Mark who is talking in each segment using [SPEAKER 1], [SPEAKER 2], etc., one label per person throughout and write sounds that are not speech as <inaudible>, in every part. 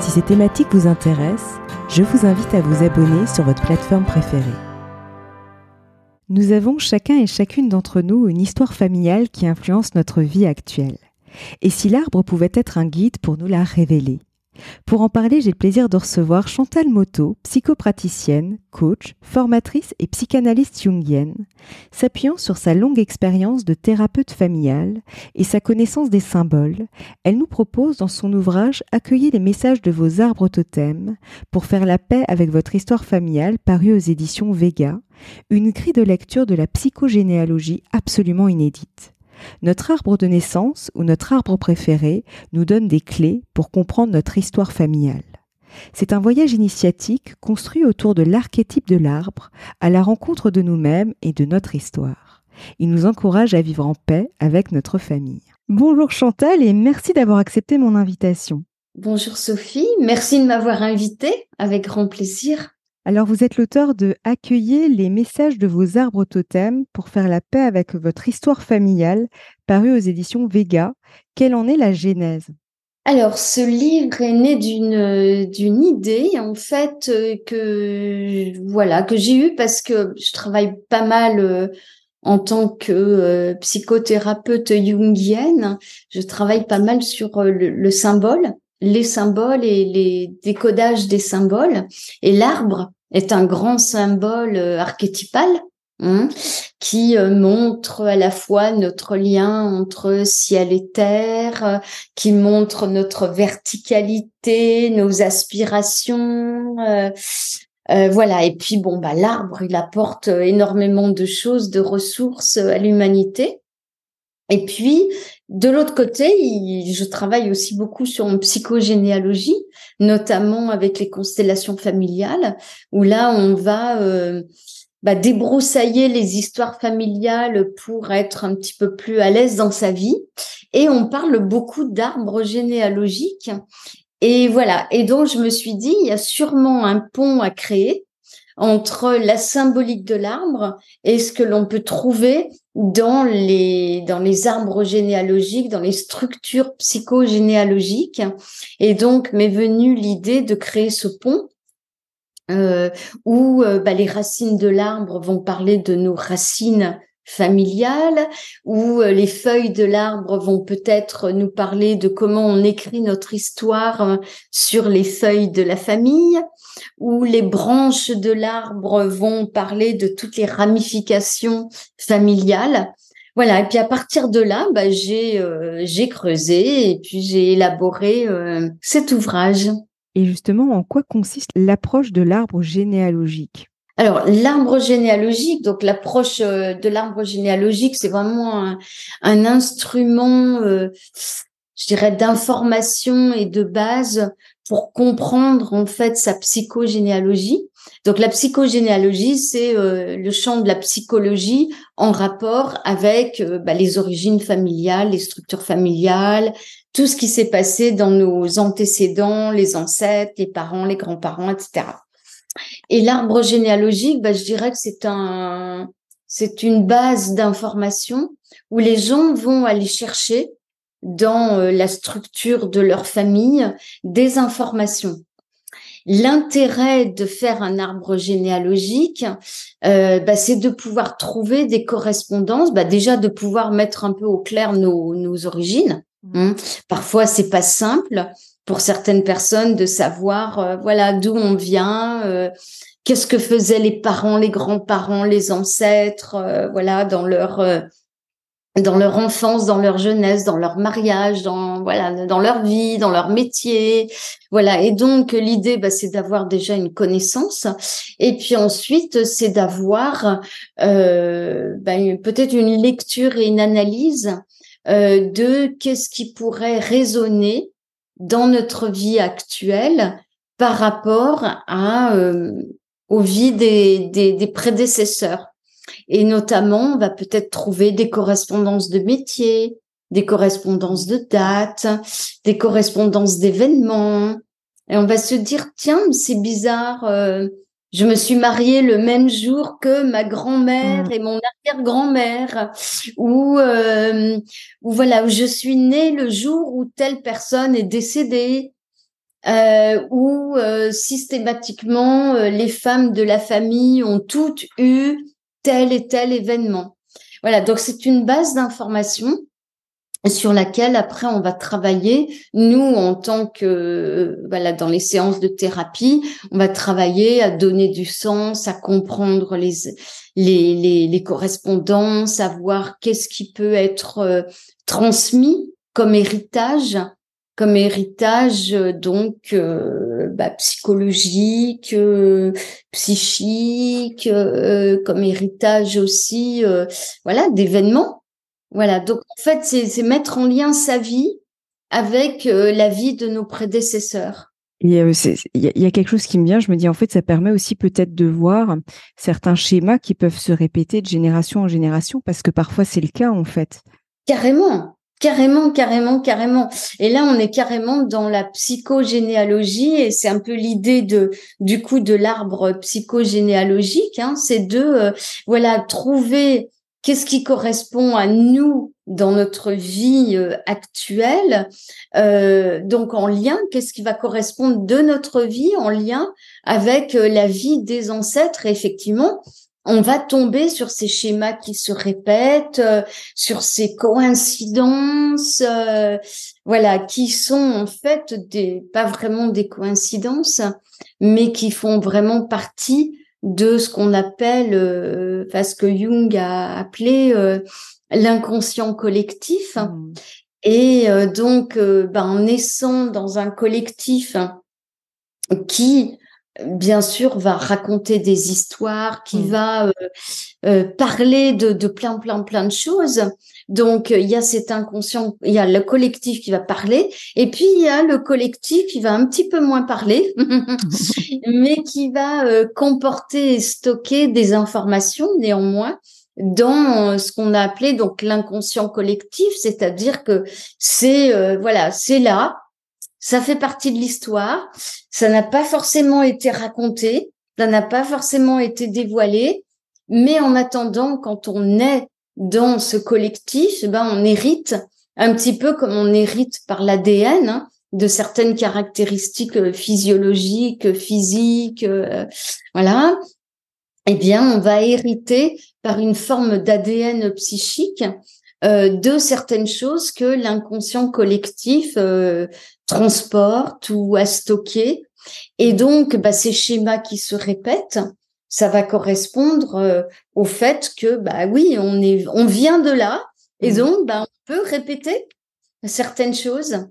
[SPEAKER 1] Si ces thématiques vous intéressent, je vous invite à vous abonner sur votre plateforme préférée. Nous avons chacun et chacune d'entre nous une histoire familiale qui influence notre vie actuelle. Et si l'arbre pouvait être un guide pour nous la révéler? Pour en parler, j'ai le plaisir de recevoir Chantal Moto, psychopraticienne, coach, formatrice et psychanalyste jungienne, s'appuyant sur sa longue expérience de thérapeute familiale et sa connaissance des symboles. Elle nous propose dans son ouvrage Accueillez les messages de vos arbres totems pour faire la paix avec votre histoire familiale paru aux éditions Vega, une grille de lecture de la psychogénéalogie absolument inédite. Notre arbre de naissance ou notre arbre préféré nous donne des clés pour comprendre notre histoire familiale. C'est un voyage initiatique construit autour de l'archétype de l'arbre, à la rencontre de nous-mêmes et de notre histoire. Il nous encourage à vivre en paix avec notre famille. Bonjour Chantal et merci d'avoir accepté mon invitation.
[SPEAKER 2] Bonjour Sophie, merci de m'avoir invitée avec grand plaisir.
[SPEAKER 1] Alors vous êtes l'auteur de Accueillez les messages de vos arbres totems pour faire la paix avec votre histoire familiale, paru aux éditions Vega. Quelle en est la genèse?
[SPEAKER 2] Alors, ce livre est né d'une d'une idée en fait euh, que voilà que j'ai eue parce que je travaille pas mal euh, en tant que euh, psychothérapeute jungienne. Je travaille pas mal sur le symbole, les symboles et les décodages des symboles. Et l'arbre est un grand symbole euh, archétypal hein, qui euh, montre à la fois notre lien entre ciel et terre, euh, qui montre notre verticalité, nos aspirations. voilà. Et puis bon, bah l'arbre, il apporte énormément de choses, de ressources à l'humanité. Et puis, de l'autre côté, je travaille aussi beaucoup sur une psychogénéalogie, notamment avec les constellations familiales, où là, on va euh, bah, débroussailler les histoires familiales pour être un petit peu plus à l'aise dans sa vie. Et on parle beaucoup d'arbres généalogiques. Et voilà. Et donc, je me suis dit, il y a sûrement un pont à créer entre la symbolique de l'arbre et ce que l'on peut trouver dans les dans les arbres généalogiques, dans les structures psychogénéalogiques. Et donc m'est venue l'idée de créer ce pont euh, où euh, bah, les racines de l'arbre vont parler de nos racines familiales, où euh, les feuilles de l'arbre vont peut-être nous parler de comment on écrit notre histoire sur les feuilles de la famille, où les branches de l'arbre vont parler de toutes les ramifications familiales. Voilà, et puis à partir de là, bah, j'ai euh, creusé et puis j'ai élaboré euh, cet ouvrage.
[SPEAKER 1] Et justement, en quoi consiste l'approche de l'arbre généalogique?
[SPEAKER 2] Alors, l'arbre généalogique, donc l'approche euh, de l'arbre généalogique, c'est vraiment un, instrument, je dirais, d'information et de base pour comprendre en fait sa psychogénéalogie. Donc la psychogénéalogie, c'est euh, le champ de la psychologie en rapport avec euh, bah, les origines familiales, les structures familiales, tout ce qui s'est passé dans nos antécédents, les ancêtres, les parents, les grands-parents, etc. Et l'arbre généalogique, bah, je dirais que c'est un, c'est une base d'information où les gens vont aller chercher dans euh, la structure de leur famille des informations. L'intérêt de faire un arbre généalogique, euh, bah, c'est de pouvoir trouver des correspondances, bah, déjà de pouvoir mettre un peu au clair nos, nos origines. Mmh. Hein. Parfois, c'est pas simple pour certaines personnes de savoir, euh, voilà, d'où on vient, euh, qu'est-ce que faisaient les parents, les grands-parents, les ancêtres, voilà, dans leur dans leur enfance, dans leur jeunesse, dans leur mariage, dans voilà, dans leur vie, dans leur métier, voilà. Et donc l'idée, bah, c'est d'avoir déjà une connaissance, et puis ensuite c'est d'avoir euh, bah, peut-être une lecture et une analyse euh, de qu'est-ce qui pourrait résonner dans notre vie actuelle par rapport à aux vies des, des, des prédécesseurs. Et notamment, on va peut-être trouver des correspondances de métiers, des correspondances de dates, des correspondances d'événements. Et on va se dire, tiens, c'est bizarre, euh, je me suis mariée le même jour que ma grand-mère mmh. et mon arrière-grand-mère, ou, euh, ou voilà, où je suis née le jour où telle personne est décédée, euh, où euh, systématiquement euh, les femmes de la famille ont toutes eu tel et tel événement. Voilà, donc c'est une base d'information sur laquelle après on va travailler. Nous en tant que voilà dans les séances de thérapie on va travailler à donner du sens à comprendre les les, les, correspondances à voir qu'est-ce qui peut être euh, transmis comme héritage comme héritage donc euh, bah, psychologique, euh, psychique, comme héritage aussi, voilà, d'événements voilà, donc en fait, c'est mettre en lien sa vie avec euh, la vie de nos prédécesseurs.
[SPEAKER 1] Il y, a, quelque chose qui me vient, je me dis en fait, ça permet aussi peut-être de voir certains schémas qui peuvent se répéter de génération en génération, parce que parfois c'est le cas en fait.
[SPEAKER 2] Carrément, carrément, carrément, carrément. Et là, on est carrément dans la psychogénéalogie, et c'est un peu l'idée de du coup de l'arbre psychogénéalogique, hein, c'est de euh, voilà trouver qu'est-ce qui correspond à nous dans notre vie euh, actuelle, euh, donc en lien, qu'est-ce qui va correspondre de notre vie en lien avec euh, la vie des ancêtres? effectivement, on va tomber sur ces schémas qui se répètent, sur ces coïncidences, voilà, qui sont en fait des, pas vraiment des coïncidences, mais qui font vraiment partie de ce qu'on appelle, euh, ce que Jung a appelé euh, l'inconscient collectif. Mmh. Et euh, donc, euh, ben, en naissant dans un collectif qui, bien sûr, va raconter des histoires, qui mmh. va parler de, de plein, plein, plein de choses, donc, il y a cet inconscient, il y a le collectif qui va parler, et puis il y a le collectif qui va un petit peu moins parler, <laughs> mais qui va euh, comporter et stocker des informations néanmoins dans euh, ce qu'on a appelé donc l'inconscient collectif, c'est-à-dire que c'est euh, voilà, c'est là, ça fait partie de l'histoire, ça n'a pas forcément été raconté, ça n'a pas forcément été dévoilé, mais en attendant, quand on est dans ce collectif, eh ben, on hérite un petit peu comme on hérite par l'ADN hein, de certaines caractéristiques euh, physiologiques, physiques, euh, voilà. Eh bien, on va hériter par une forme d'ADN psychique euh, de certaines choses que l'inconscient collectif transporte ou a stocké. Et donc, bah, ces schémas qui se répètent, ça va correspondre euh, au fait que bah oui, on est on vient de là et mmh. donc bah, on peut répéter certaines choses.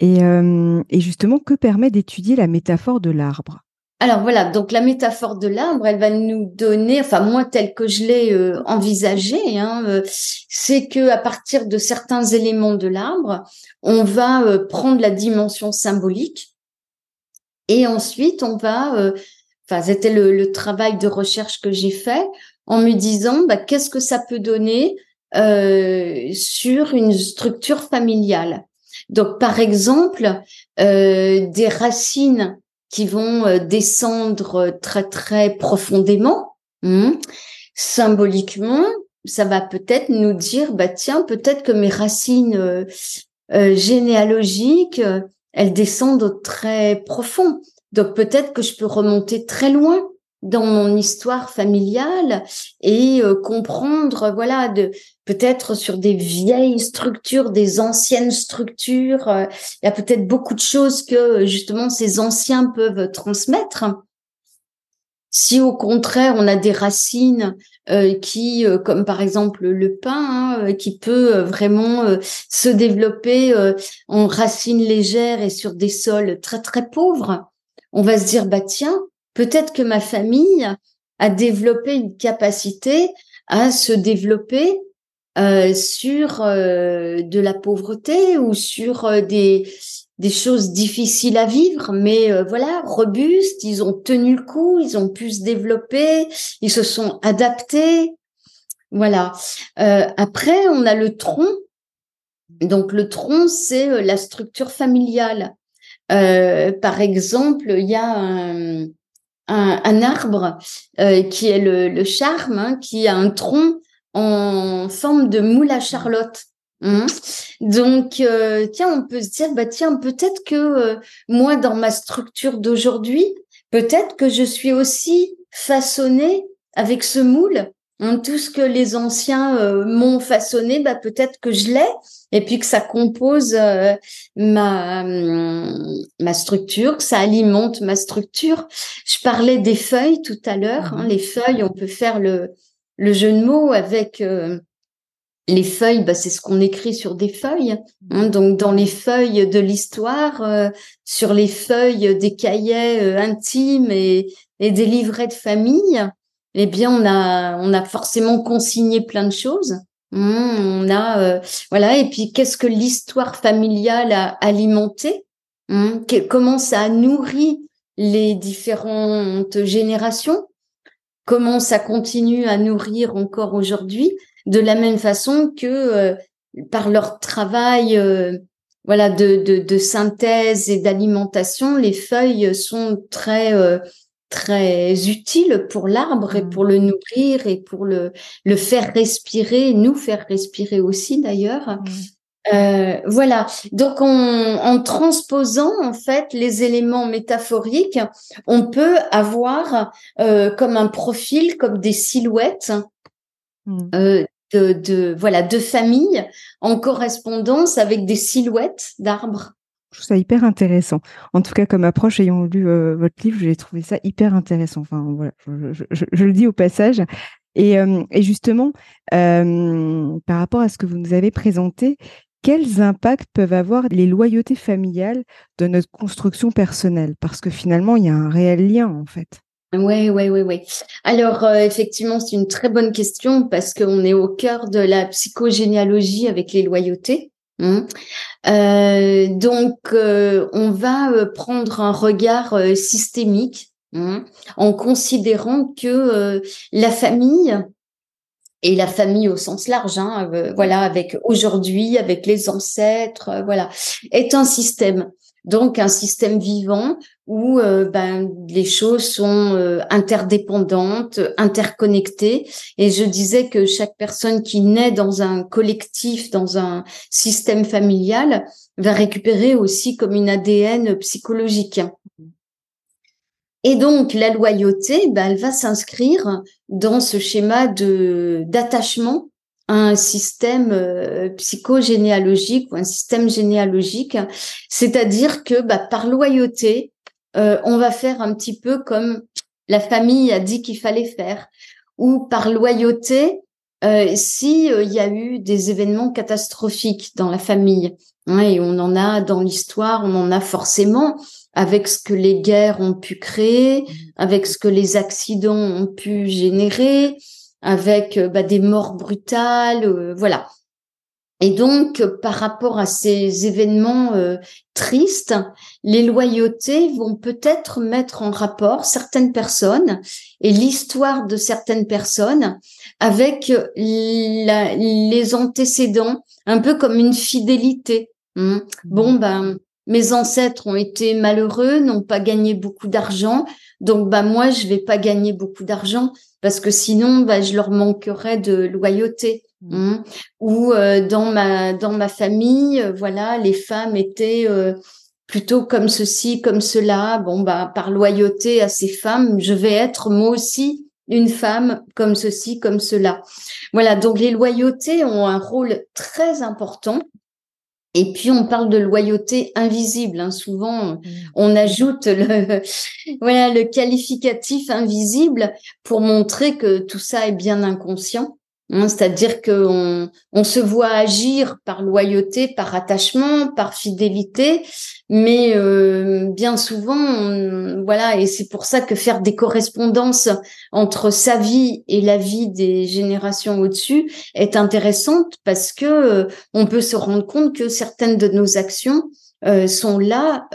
[SPEAKER 1] Et, euh, et justement, que permet d'étudier la métaphore de l'arbre?
[SPEAKER 2] Alors voilà, donc la métaphore de l'arbre, elle va nous donner, enfin moi tel que je l'ai euh, envisagé, hein, c'est que à partir de certains éléments de l'arbre, on va prendre la dimension symbolique et ensuite on va Enfin, c'était le, travail de recherche que j'ai fait en me disant bah, qu'est-ce que ça peut donner euh, sur une structure familiale? Donc, par exemple, euh, des racines qui vont euh, descendre très très profondément, hmm, symboliquement, ça va peut-être nous dire bah tiens peut-être que mes racines généalogiques elles descendent très profond. Donc peut-être que je peux remonter très loin dans mon histoire familiale et euh, comprendre, voilà, de peut-être sur des vieilles structures, des anciennes structures, euh, il y a peut-être beaucoup de choses que justement ces anciens peuvent transmettre. Si au contraire on a des racines euh, qui, comme par exemple le pain, hein, qui peut vraiment se développer en racines légères et sur des sols très très pauvres, on va se dire, bah tiens, peut-être que ma famille a développé une capacité à se développer euh, sur euh, de la pauvreté ou sur euh, des choses difficiles à vivre, mais voilà, robustes, ils ont tenu le coup, ils ont pu se développer, ils se sont adaptés. Voilà. Après, on a le tronc. Donc le tronc, c'est la structure familiale. par exemple, il y a un, un, arbre qui est le, le charme, hein, qui a un tronc en forme de moule à charlotte. Mmh. Donc, euh, tiens, on peut se dire, bah tiens, peut-être que euh, moi, dans ma structure d'aujourd'hui, peut-être que je suis aussi façonnée avec ce moule. Hein, tout ce que les anciens euh, m'ont façonné, bah peut-être que je l'ai, et puis que ça compose ma mmh, ma structure, que ça alimente ma structure. Je parlais des feuilles tout à l'heure. Hein, mmh. les feuilles, on peut faire le le jeu de mots avec les feuilles, bah, c'est ce qu'on écrit sur des feuilles. Hein. donc dans les feuilles de l'histoire, euh, sur les feuilles des cahiers euh, intimes et, des livrets de famille, eh bien on a on a forcément consigné plein de choses. Hein. on a euh, voilà et puis qu'est-ce que l'histoire familiale a alimenté? Hein. Comment ça a nourri les différentes générations? Comment ça continue à nourrir encore aujourd'hui? De la même façon que euh, par leur travail euh, voilà de, de, de, synthèse et d'alimentation, les feuilles sont très euh, très utiles pour l'arbre et mmh. pour le nourrir et pour le le faire respirer, nous faire respirer aussi d'ailleurs. Mmh. Euh, voilà. Donc, en, en, transposant en fait les éléments métaphoriques, on peut avoir euh, comme un profil, comme des silhouettes mmh. euh, de, voilà de familles en correspondance avec des silhouettes d'arbres.
[SPEAKER 1] Je trouve ça hyper intéressant. En tout cas, comme approche, ayant lu euh, votre livre, j'ai trouvé ça hyper intéressant. Enfin, voilà, je, le dis au passage. Et, euh, justement, euh, par rapport à ce que vous nous avez présenté, quels impacts peuvent avoir les loyautés familiales de notre construction personnelle? Parce que finalement, il y a un réel lien, en fait.
[SPEAKER 2] Oui, oui, oui, oui. Alors, effectivement, c'est une très bonne question parce qu'on est au cœur de la psychogénéalogie avec les loyautés. Hein. Euh, donc, euh, on va prendre un regard systémique hein, en considérant que la famille et la famille au sens large, hein, voilà, avec aujourd'hui, avec les ancêtres, voilà, est un système donc un système vivant où euh, ben, les choses sont euh, interdépendantes, interconnectées. Et je disais que chaque personne qui naît dans un collectif, dans un système familial, va récupérer aussi comme une ADN psychologique. Et donc la loyauté, ben, elle va s'inscrire dans ce schéma de d'attachement un système euh, psychogénéalogique ou un système généalogique, c'est-à-dire que bah, par loyauté, euh, on va faire un petit peu comme la famille a dit qu'il fallait faire, ou par loyauté, euh, si il y a eu des événements catastrophiques dans la famille, hein, et on en a dans l'histoire, on en a forcément avec ce que les guerres ont pu créer, avec ce que les accidents ont pu générer, avec euh, bah, des morts brutales, euh, voilà. Et donc, par rapport à ces événements euh, tristes, les loyautés vont peut-être mettre en rapport certaines personnes et l'histoire de certaines personnes avec les antécédents, un peu comme une fidélité. Hein. Bon, ben, mes ancêtres ont été malheureux, n'ont pas gagné beaucoup d'argent, donc bah moi je vais pas gagner beaucoup d'argent parce que sinon bah, je leur manquerais de loyauté. Mmh. Hein. Ou euh, dans ma dans ma famille, euh, voilà, les femmes étaient euh, plutôt comme ceci, comme cela. Bon bah par loyauté à ces femmes, je vais être moi aussi une femme comme ceci, comme cela. Voilà, donc les loyautés ont un rôle très important et puis on parle de loyauté invisible. Hein. Souvent, mmh. on ajoute le <laughs> voilà le qualificatif invisible pour montrer que tout ça est bien inconscient. Hein, c'est-à-dire qu'on on se voit agir par loyauté, par attachement, par fidélité, mais euh, bien souvent, voilà, et c'est pour ça que faire des correspondances entre sa vie et la vie des générations au-dessus est intéressante parce que euh, on peut se rendre compte que certaines de nos actions sont là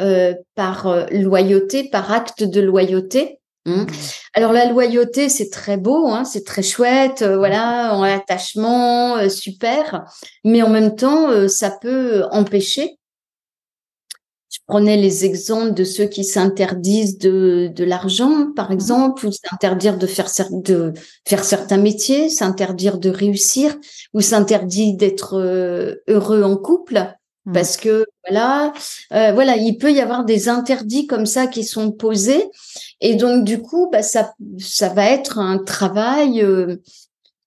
[SPEAKER 2] par loyauté, par acte de loyauté. Hein. Mmh. Alors la loyauté, c'est très beau, hein, c'est très chouette, voilà, en attachement, super, mais en même temps, ça peut empêcher je prenais les exemples de ceux qui s'interdisent de, de l'argent, par mmh. exemple, ou s'interdire de faire, de faire certains métiers, s'interdire de réussir, ou s'interdire d'être euh, heureux en couple, mmh. parce que voilà, euh, voilà, il peut y avoir des interdits comme ça qui sont posés, et donc du coup, bah, ça, ça va être un travail euh,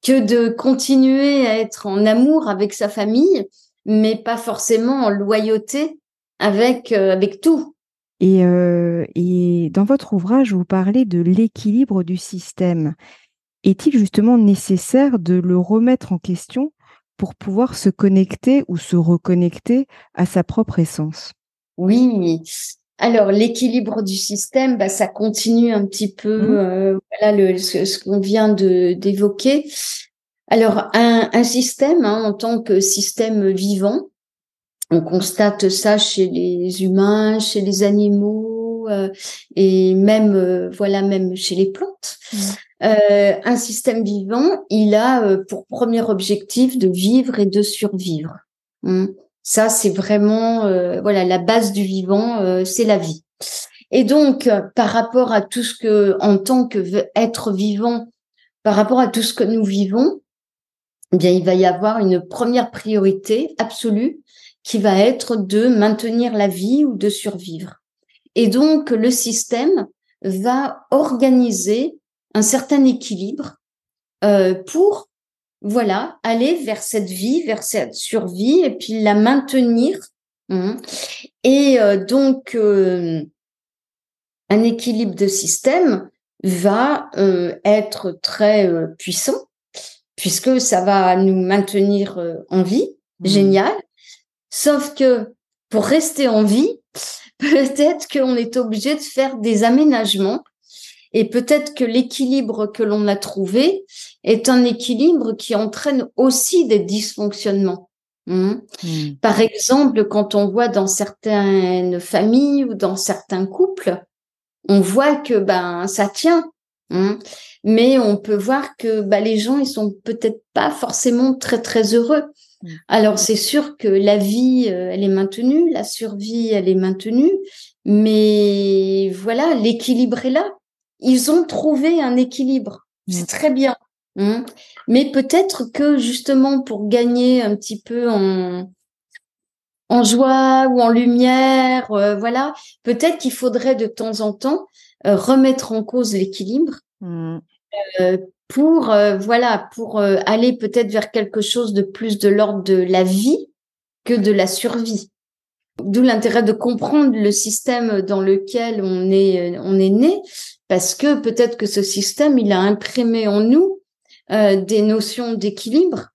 [SPEAKER 2] que de continuer à être en amour avec sa famille, mais pas forcément en loyauté avec, euh, avec tout.
[SPEAKER 1] Et, et dans votre ouvrage, vous parlez de l'équilibre du système. Est-il justement nécessaire de le remettre en question pour pouvoir se connecter ou se reconnecter à sa propre essence
[SPEAKER 2] Oui. Alors l'équilibre du système, bah, ça continue un petit peu mmh. euh, voilà le, ce, qu'on vient de d'évoquer. Alors un, un système hein, en tant que système vivant, on constate ça chez les humains, chez les animaux euh, et même euh, voilà même chez les plantes. Mmh. Euh, un système vivant, il a pour premier objectif de vivre et de survivre. Mmh. Ça, c'est vraiment voilà la base du vivant, c'est la vie. Et donc, par rapport à tout ce que, en tant que être vivant, par rapport à tout ce que nous vivons, eh bien, il va y avoir une première priorité absolue qui va être de maintenir la vie ou de survivre. Et donc, le système va organiser un certain équilibre euh, pour, voilà, aller vers cette vie, vers cette survie et puis la maintenir. Hein. Et euh, donc, euh, un équilibre de système va être très puissant puisque ça va nous maintenir en vie, mmh. génial. Sauf que pour rester en vie, <laughs> peut-être qu'on est obligé de faire des aménagements et peut-être que l'équilibre que l'on a trouvé est un équilibre qui entraîne aussi des dysfonctionnements. Hein. Hmm. Par exemple, quand on voit dans certaines familles ou dans certains couples, on voit que ben ça tient, hein. mais on peut voir que ben, les gens ils sont peut-être pas forcément très très heureux. Alors c'est sûr que la vie, euh, elle est maintenue, la survie, elle est maintenue, mais voilà, l'équilibre est là. Ils ont trouvé un équilibre. C'est très bien. Hein. mais peut-être que justement pour gagner un petit peu en, en joie ou en lumière, euh, voilà, peut-être qu'il faudrait de temps en temps euh, remettre en cause l'équilibre mm pour euh, voilà pour aller peut-être vers quelque chose de plus de l'ordre de la vie que de la survie. D'où l'intérêt de comprendre le système dans lequel on est on est né parce que peut-être que ce système il a imprimé en nous des notions d'équilibre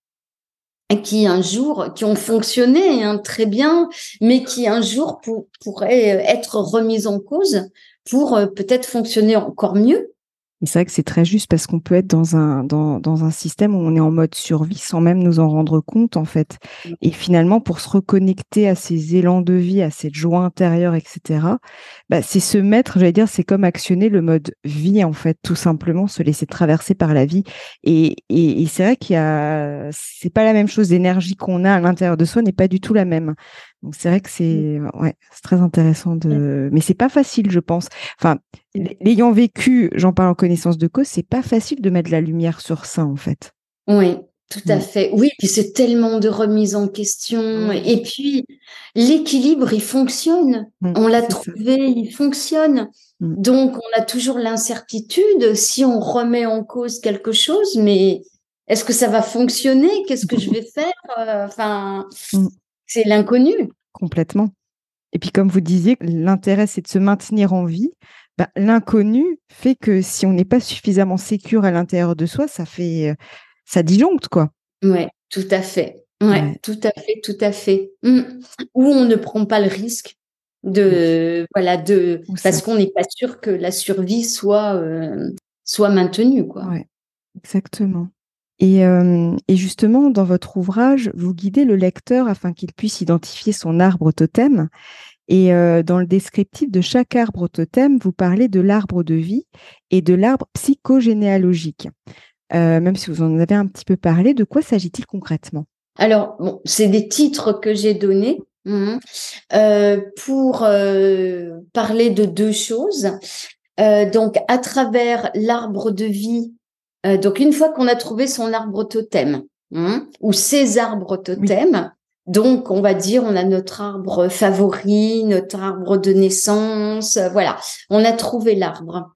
[SPEAKER 2] qui un jour qui ont fonctionné hein, très bien mais qui un jour pourraient être remises en cause pour peut-être fonctionner encore mieux
[SPEAKER 1] et c'est vrai que c'est très juste parce qu'on peut être dans un, dans, dans, un système où on est en mode survie sans même nous en rendre compte, en fait. Mmh. Et finalement, pour se reconnecter à ces élans de vie, à cette joie intérieure, etc., bah, c'est se mettre, j'allais dire, c'est comme actionner le mode vie, en fait, tout simplement, se laisser traverser par la vie. Et, et, et c'est vrai qu'il y a, c'est pas la même chose, l'énergie qu'on a à l'intérieur de soi n'est pas du tout la même. Donc c'est vrai que c'est mmh. ouais, c'est très intéressant de mais c'est pas facile je pense. Enfin, l'ayant vécu, j'en parle en connaissance de cause, c'est pas facile de mettre la lumière sur ça en fait.
[SPEAKER 2] Oui, tout à mmh. fait. Oui, puis c'est tellement de remise en question et puis l'équilibre, il fonctionne. Mmh, on l'a trouvé, il fonctionne. Donc on a toujours l'incertitude si on remet en cause quelque chose mais est-ce que ça va fonctionner? Qu'est-ce que je <laughs> vais faire? Euh, Enfin, c'est l'inconnu.
[SPEAKER 1] Complètement. Et puis, comme vous disiez, l'intérêt, c'est de se maintenir en vie. Bah, l'inconnu fait que si on n'est pas suffisamment sécure à l'intérieur de soi, ça fait, euh, ça disjoncte, quoi.
[SPEAKER 2] Ouais, tout à fait. Ouais, tout à fait, tout à fait. Mmh. Ou on ne prend pas le risque de, voilà, de, parce qu'on n'est pas sûr que la survie soit, euh, soit maintenue, quoi.
[SPEAKER 1] Ouais, exactement. Et, et, justement, dans votre ouvrage, vous guidez le lecteur afin qu'il puisse identifier son arbre totem. Et dans le descriptif de chaque arbre totem, vous parlez de l'arbre de vie et de l'arbre psychogénéalogique. même si vous en avez un petit peu parlé, de quoi s'agit-il concrètement?
[SPEAKER 2] Alors, bon, c'est des titres que j'ai donnés. Hein, pour parler de deux choses. donc, à travers l'arbre de vie, donc une fois qu'on a trouvé son arbre totem, hein, ou ses arbres totems, donc, on va dire, on a notre arbre favori, notre arbre de naissance. voilà, on a trouvé l'arbre.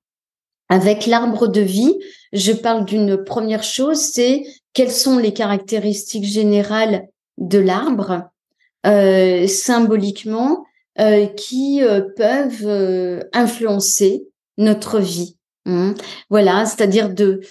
[SPEAKER 2] Avec l'arbre de vie, je parle d'une première chose, c'est quelles sont les caractéristiques générales de l'arbre, euh, symboliquement, euh, qui euh, peuvent influencer notre vie. Hein. Voilà, c'est-à-dire de,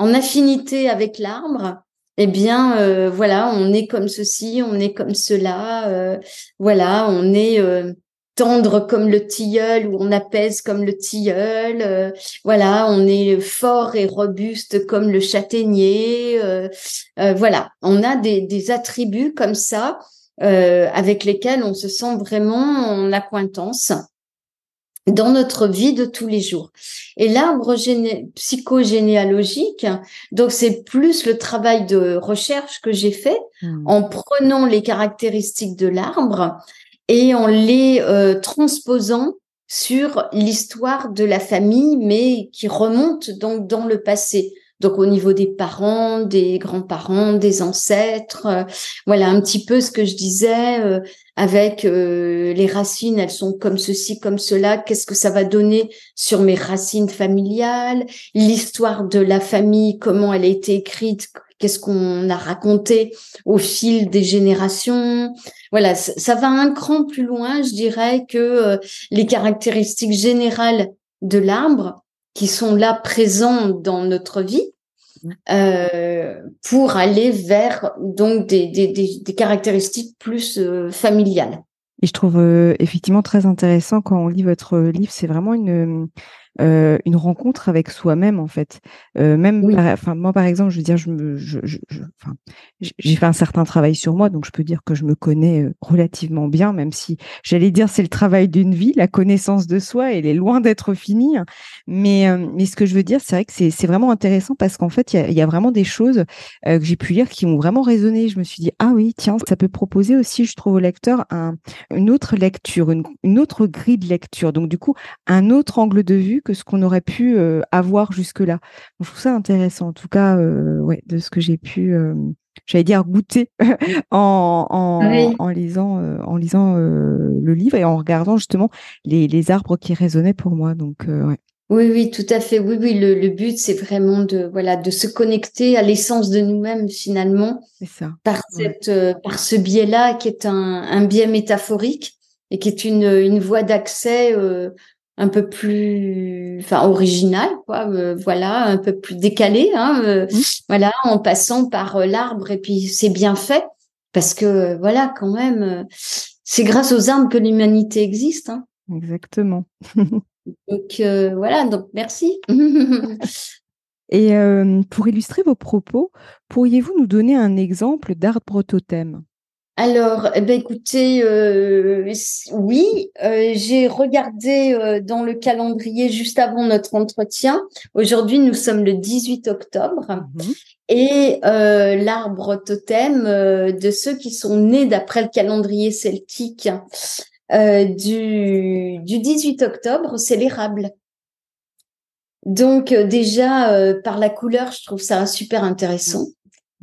[SPEAKER 2] en affinité avec l'arbre, eh bien, euh, voilà, on est comme ceci, on est comme cela, euh, voilà, on est euh, tendre comme le tilleul ou on apaise comme le tilleul, voilà, on est fort et robuste comme le châtaignier, voilà, on a des, des attributs comme ça avec lesquels on se sent vraiment en accointance dans notre vie de tous les jours. Et l'arbre psychogénéalogique, donc c'est plus le travail de recherche que j'ai fait hmm. en prenant les caractéristiques de l'arbre et en les euh, transposant sur l'histoire de la famille, mais qui remonte donc dans le passé. Donc au niveau des parents, des grands-parents, des ancêtres, euh, voilà un petit peu ce que je disais euh, avec euh, les racines, elles sont comme ceci, comme cela. Qu'est-ce que ça va donner sur mes racines familiales? L'histoire de la famille, comment elle a été écrite Qu'est-ce qu'on a raconté au fil des générations? Voilà, ça, ça va un cran plus loin, je dirais, que les caractéristiques générales de l'arbre qui sont là présents dans notre vie euh, pour aller vers donc des, des, des, caractéristiques plus euh, familiales.
[SPEAKER 1] Et je trouve euh, effectivement très intéressant quand on lit votre livre, c'est vraiment une euh, une rencontre avec soi-même en fait. Euh, même, enfin moi par exemple, je veux dire, je me, je, je, j'ai fait un certain travail sur moi, donc je peux dire que je me connais euh, relativement bien, même si j'allais dire c'est le travail d'une vie, la connaissance de soi, elle est loin d'être finie. Hein. Mais, mais ce que je veux dire, c'est vrai que c'est, c'est vraiment intéressant parce qu'en fait, il y a, y a, vraiment des choses que j'ai pu lire qui ont vraiment résonné. Je me suis dit ah oui, tiens, ça peut proposer aussi, je trouve au lecteur un, une autre lecture, une, une autre grille de lecture. Donc du coup, un autre angle de vue que ce qu'on aurait pu euh, avoir jusque-là. je trouve ça intéressant, en tout cas, euh, ouais, de ce que j'ai pu, euh, j'allais dire, goûter <laughs> en, en, lisant, en lisant le livre et en regardant justement les, arbres qui résonnaient pour moi. Donc,
[SPEAKER 2] Oui, oui, tout à fait. Oui, oui. Le, but, c'est vraiment de voilà de se connecter à l'essence de nous-mêmes finalement.
[SPEAKER 1] Ça.
[SPEAKER 2] Par cette, par ce biais-là, qui est un, un, biais métaphorique et qui est une, une voie d'accès un peu plus enfin original quoi euh, voilà un peu plus décalé hein, euh, mmh. voilà en passant par euh, l'arbre et puis c'est bien fait parce que voilà quand même c'est grâce aux arbres que l'humanité existe hein.
[SPEAKER 1] exactement <laughs>
[SPEAKER 2] donc voilà donc merci <laughs>
[SPEAKER 1] et pour illustrer vos propos pourriez-vous nous donner un exemple d'arbre totem?
[SPEAKER 2] Alors, eh ben, écoutez, euh, oui, euh, j'ai regardé euh, dans le calendrier juste avant notre entretien. Aujourd'hui, nous sommes le 18 octobre mhm. et l'arbre totem de ceux qui sont nés d'après le calendrier celtique du, du 18 octobre, c'est l'érable. Donc déjà, par la couleur, je trouve ça super intéressant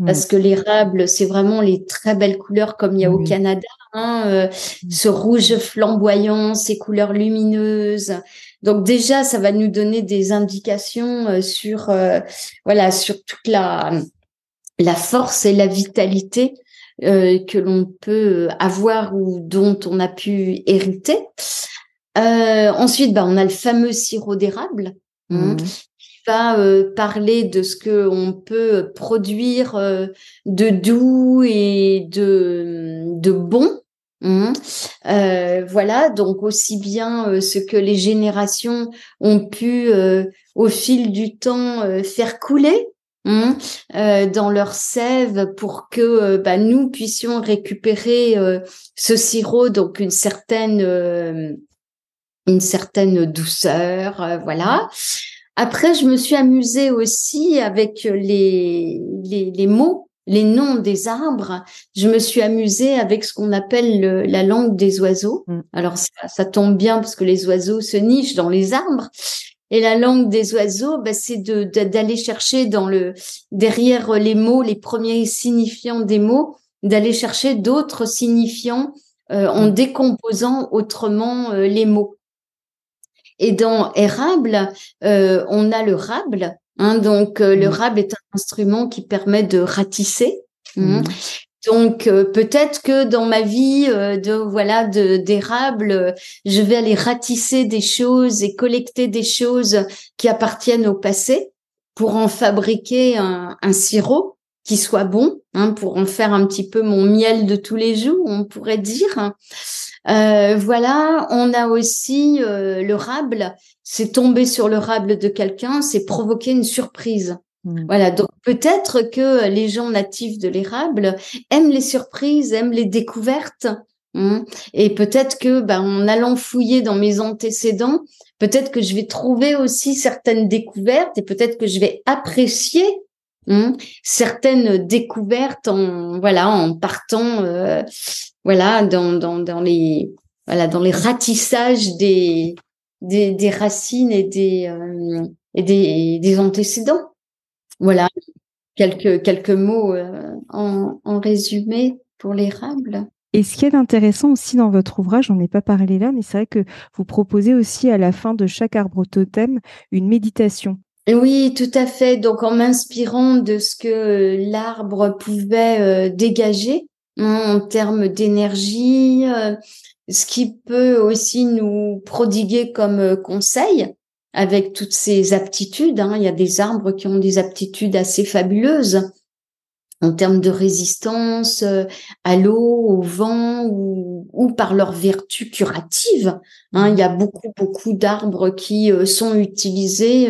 [SPEAKER 2] parce que l'érable, c'est vraiment les très belles couleurs comme il y a au Canada. Hein, euh, ce rouge flamboyant, ces couleurs lumineuses. Donc déjà, ça va nous donner des indications euh, sur euh, voilà sur toute la la force et la vitalité que l'on peut avoir ou dont on a pu hériter. ensuite, bah, on a le fameux sirop d'érable. Hein, mmh euh, parler de ce que on peut produire euh, de doux et de, de bon. Hein. Euh, voilà, donc aussi bien ce que les générations ont pu au fil du temps faire couler hein, dans leur sève pour que bah, nous puissions récupérer ce sirop, donc une certaine une certaine douceur, voilà. Après, je me suis amusée aussi avec les, les, les mots les noms des arbres, je me suis amusée avec ce qu'on appelle la langue des oiseaux. Mm. Alors ça, tombe bien parce que les oiseaux se nichent dans les arbres. Et la langue des oiseaux, bah, c'est de, d'aller chercher dans le derrière les mots, les premiers signifiants des mots, d'aller chercher d'autres signifiants euh, en mm. décomposant autrement euh, les mots. Et dans érable, euh, on a le rable, Hein, donc euh, le mmh. rable est un instrument qui permet de ratisser. Hein. Mmh. Donc euh, peut-être que dans ma vie euh, de voilà de d'érable, je vais aller ratisser des choses et collecter des choses qui appartiennent au passé pour en fabriquer un, un sirop qui soit bon, hein, pour en faire un petit peu mon miel de tous les jours, on pourrait dire. Euh, voilà, on a aussi euh, le rable. C'est tomber sur le rable de quelqu'un, c'est provoquer une surprise. Mmh. Voilà, donc peut-être que les gens natifs de l'érable aiment les surprises, aiment les découvertes. Hein. et peut-être que, ben, en allant fouiller dans mes antécédents, peut-être que je vais trouver aussi certaines découvertes et peut-être que je vais apprécier hein, certaines découvertes en voilà en partant euh, voilà, dans, les ratissages des racines et des euh, des, antécédents. Voilà quelques mots euh, en, résumé pour l'érable.
[SPEAKER 1] Et ce qui est intéressant aussi dans votre ouvrage, on n'est pas parlé là, mais c'est vrai que vous proposez aussi à la fin de chaque arbre totem une méditation.
[SPEAKER 2] Oui, tout à fait. Donc en m'inspirant de ce que l'arbre pouvait euh, dégager, en termes d'énergie, euh, ce qui peut aussi nous prodiguer comme euh, conseil avec toutes ces aptitudes. Hein. Il y a des arbres qui ont des aptitudes assez fabuleuses en termes de résistance euh, à l'eau, au vent ou, ou, par leur vertu curative. Hein. Il y a beaucoup, beaucoup d'arbres qui sont utilisés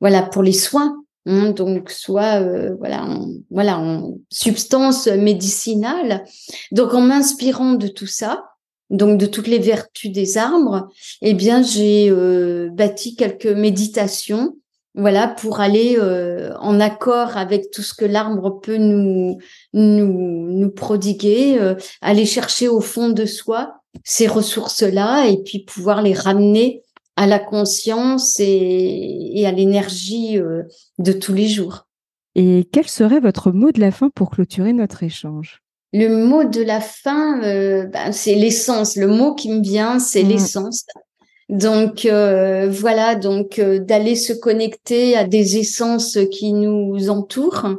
[SPEAKER 2] voilà, pour les soins Hein, donc soit euh, voilà en, voilà en substance médicinale donc en m'inspirant de tout ça donc de toutes les vertus des arbres eh bien j'ai euh, bâti quelques méditations voilà pour aller euh, en accord avec tout ce que l'arbre peut nous nous nous prodiguer aller chercher au fond de soi ces ressources là et puis pouvoir les ramener à la conscience et, à l'énergie euh, de tous les jours.
[SPEAKER 1] Et quel serait votre mot de la fin pour clôturer notre échange?
[SPEAKER 2] Le mot de la fin, euh, ben, c'est l'essence. Le mot qui me vient, c'est mmh. l'essence. Donc euh, voilà, donc d'aller se connecter à des essences qui nous entourent,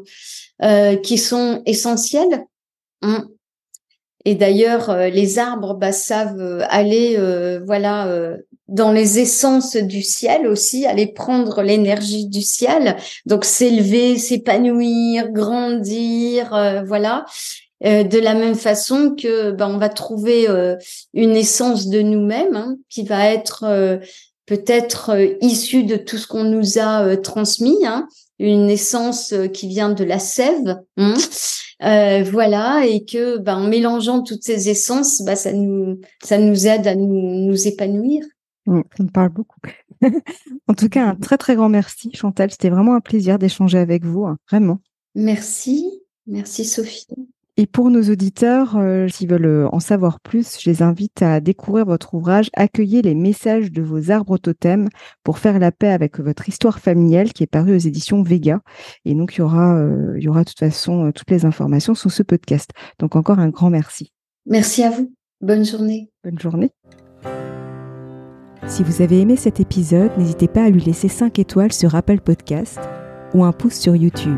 [SPEAKER 2] qui sont essentielles. Hein. Et d'ailleurs, les arbres bah, savent aller, voilà, dans les essences du ciel aussi, aller prendre l'énergie du ciel, donc s'élever, s'épanouir, grandir, euh, voilà. Euh, de la même façon que ben, on va trouver euh, une essence de nous-mêmes hein, qui va être peut-être issue de tout ce qu'on nous a transmis, hein, une essence qui vient de la sève, hein, voilà, et que ben, en mélangeant toutes ces essences, ben, ça nous ça nous aide à nous, nous épanouir.
[SPEAKER 1] Mmh, ça me parle beaucoup. <laughs> en tout cas, un très très grand merci, Chantal. C'était vraiment un plaisir d'échanger avec vous, vraiment.
[SPEAKER 2] Merci, merci Sophie.
[SPEAKER 1] Et pour nos auditeurs, euh, s'ils veulent euh, en savoir plus, je les invite à découvrir votre ouvrage Accueillez les messages de vos arbres totems pour faire la paix avec votre histoire familiale qui est paru aux éditions Vega. Et donc, il y aura, euh, il y aura de toute façon toutes les informations sur ce podcast. Donc, encore un grand merci.
[SPEAKER 2] Merci à vous. Bonne journée.
[SPEAKER 1] Bonne journée. Si vous avez aimé cet épisode, n'hésitez pas à lui laisser 5 étoiles sur Apple Podcast ou un pouce sur YouTube.